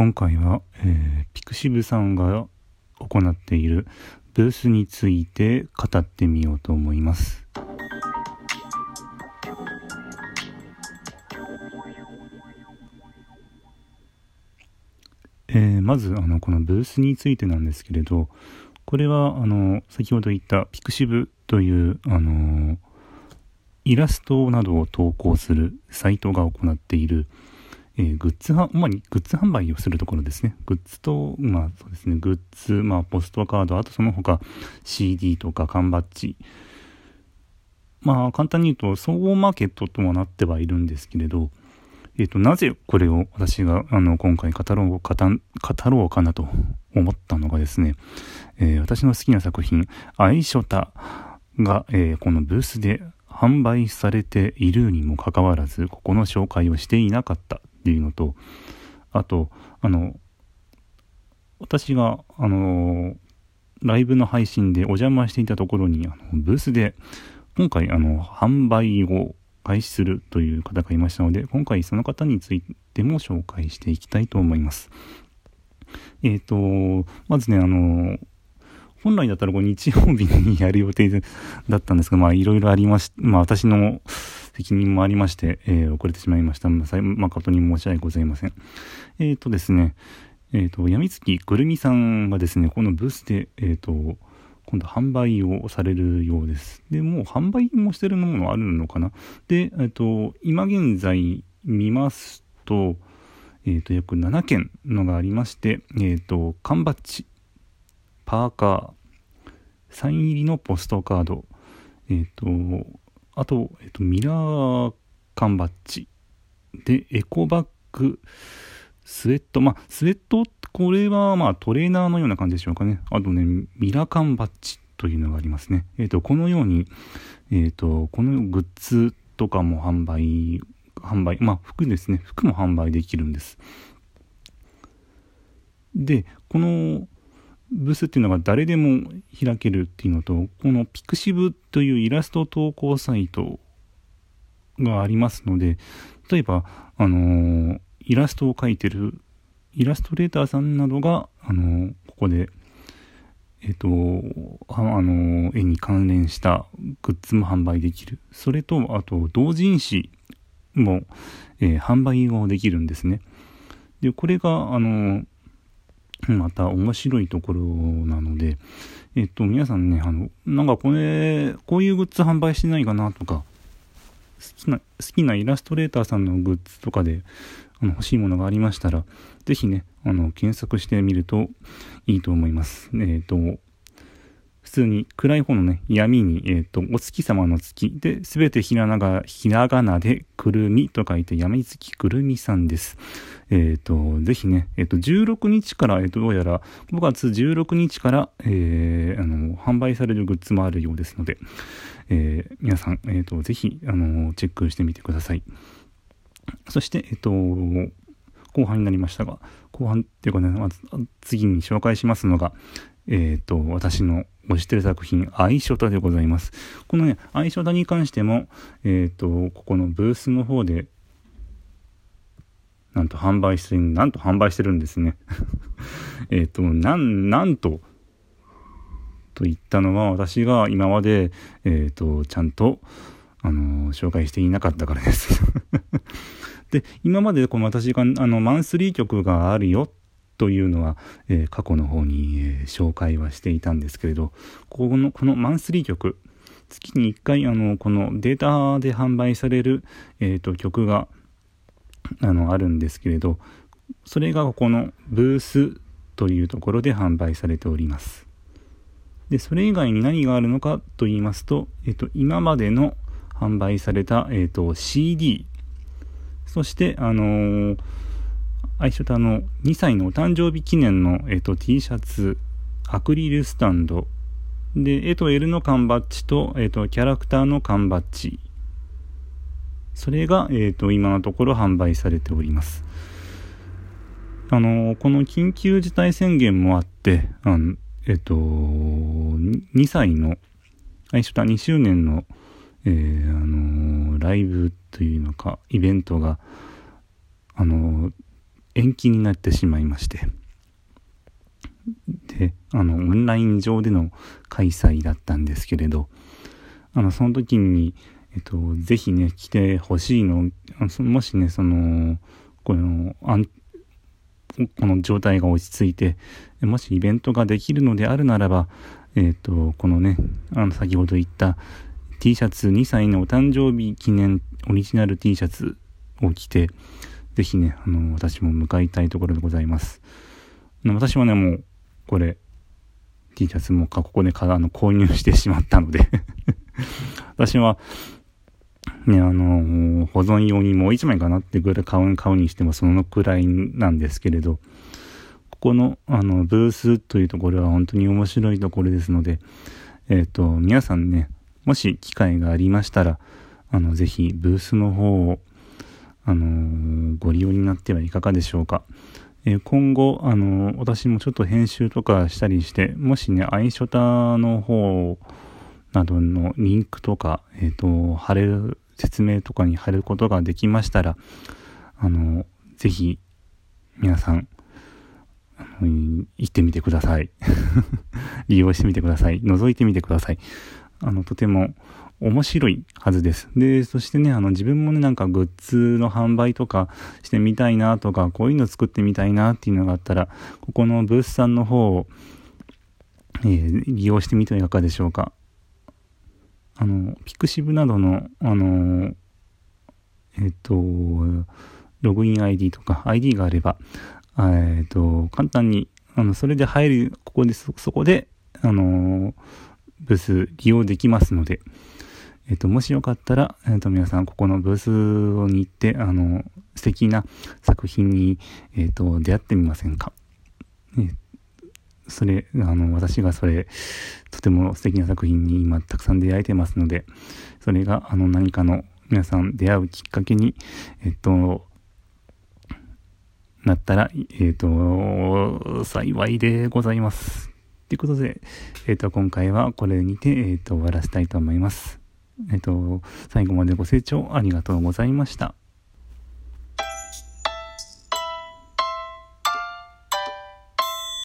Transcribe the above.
今回は、えー、ピクシブさんが行っているブースについて語ってみようと思います。えー、まずあのこのブースについてなんですけれどこれはあの先ほど言ったピクシブというあのイラストなどを投稿するサイトが行っている、えー、グッズは、主にグッズ販売をするところですね。グッズと、まあそうですね、グッズ、まあポストカード、あとその他 CD とか缶バッジ。まあ簡単に言うと総合マーケットとはなってはいるんですけれど、えっ、ー、と、なぜこれを私があの今回語ろう語ろうかなと思ったのがですね、えー、私の好きな作品、アイショタが、えー、このブースで販売されているにもかかわらず、ここの紹介をしていなかったっていうのと、あと、あの、私が、あの、ライブの配信でお邪魔していたところに、あのブースで、今回、あの、販売を開始するという方がいましたので、今回その方についても紹介していきたいと思います。えっ、ー、と、まずね、あの、本来だったらこう日曜日にやる予定だったんですが、まあいろいろありまし、まあ私の責任もありまして、えー、遅れてしまいました。誠に申し訳ございません。えっ、ー、とですね、えっ、ー、と、やみつきぐるみさんがですね、このブースで、えっ、と、今度販売をされるようです。で、もう販売もしてるものあるのかな。で、えっ、と、今現在見ますと、えっ、と、約7件のがありまして、えっ、と、缶バッジ、パーカー、サイン入りのポストカード、えっ、ー、と、あと、えっ、と、ミラー缶バッジ、で、エコバッグ、スウェット、まあ、スウェット、これは、まあ、トレーナーのような感じでしょうかね。あとね、ミラー缶バッジというのがありますね。えっ、と、このように、えっ、と、このグッズとかも販売、販売、まあ、服ですね。服も販売できるんです。で、この、ブスっていうのが誰でも開けるっていうのと、このピクシブというイラスト投稿サイトがありますので、例えば、あのー、イラストを描いてるイラストレーターさんなどが、あのー、ここで、えっ、ー、と、あの絵に関連したグッズも販売できる。それと、あと、同人誌も、え販売をできるんですね。で、これが、あのまた面白いところなので、えっと、皆さんね、あの、なんかこれ、こういうグッズ販売してないかなとか、好きな、好きなイラストレーターさんのグッズとかで、あの、欲しいものがありましたら、ぜひね、あの、検索してみるといいと思います。えっ、と、普通に暗い方のね、闇に、えっ、ー、と、お月様の月で、すべてひらなが、ひらがなで、くるみと書いて、闇月くるみさんです。えっ、ー、と、ぜひね、えっ、ー、と、16日から、えっ、と、どうやら5月16日から、えあの、販売されるグッズもあるようですので、え皆さん、えっ、と、ぜひ、あの、チェックしてみてください。そして、えっ、と、後半になりましたが、後半っていうかね、まず次に紹介しますのが、えっ、ー、と、私の推してる作品、アイショタでございます。このね、アイショタに関しても、えっ、ー、と、ここのブースの方で、なんと販売してる、なんと販売してるんですね。えっと、なん、なんと、と言ったのは私が今まで、えっ、ー、と、ちゃんと、あの紹介していなかったからです で、今までこの私が、あの、マンスリー曲があるよっというのは、えー、過去の方に、えー、紹介はしていたんですけれど、この、このマンスリー曲、月に1回、あの、このデータで販売される、え、ー、と、曲が、あの、あるんですけれど、それがここのブースというところで販売されております。で、それ以外に何があるのかと言いますと、えっ、と、今までの販売された、えっ、と、CD、そして、あのー愛称とあの、2歳のお誕生日記念の、えっと、T シャツ、アクリルスタンド、で、絵と L の缶バッジと、えっと、キャラクターの缶バッジ。それが、えっと、今のところ販売されております。あの、この緊急事態宣言もあって、あのえっと、2歳の、愛称と2周年の、えー、あの、ライブというのか、イベントが、あの、延期になってしまいまして。で、あの、オンライン上での開催だったんですけれど、あの、その時に、えっと、ぜひね、来てほしいの、もしね、その、この、あんこの状態が落ち着いて、もしイベントができるのであるならば、えっ、と、このね、あの、先ほど言った T シャツ2歳のお誕生日記念オリジナル T シャツを着て、ぜひね、あの、私も向かいたいところでございます。私はね、もう、これ、T シャツもかここであの購入してしまったので 私は、ね、あの、保存用にもう一枚かなってぐらい買う、買うにしてもそのくらいなんですけれど、ここの、あの、ブースというところは本当に面白いところですので、えっ、ー、と、皆さんね、もし機会がありましたら、あの、ぜひブースの方を、あの、ご利用になってはいかがでしょうか。え今後、あの、私もちょっと編集とかしたりして、もしね、アイショタの方などのリンクとか、えっ、ー、と、貼れる、説明とかに貼ることができましたら、あの、ぜひ、皆さん、あの行ってみてください。利用してみてください。覗いてみてください。あの、とても面白いはずです。で、そしてね、あの、自分もね、なんかグッズの販売とかしてみたいなとか、こういうの作ってみたいなっていうのがあったら、ここのブースさんの方を、えー、利用してみてはいかがでしょうか。あの、ピクシブなどの、あの、えっ、と、ログイン ID とか ID があれば、えっ、と、簡単に、あの、それで入る、ここで、そこで、あの、ブース利用できますので、えっ、と、もしよかったら、えっ、と、皆さん、ここのブースに行って、あの、素敵な作品に、えっ、と、出会ってみませんか？ね、それ、あの、私がそれ、とても素敵な作品に今、たくさん出会えてますので、それが、あの、何かの皆さん出会うきっかけに、えっと、なったら、えっと、幸いでございます。ということで、えっ、と、今回はこれにて、えっ、と、終わらせたいと思います。えっ、と、最後までご清聴ありがとうございました。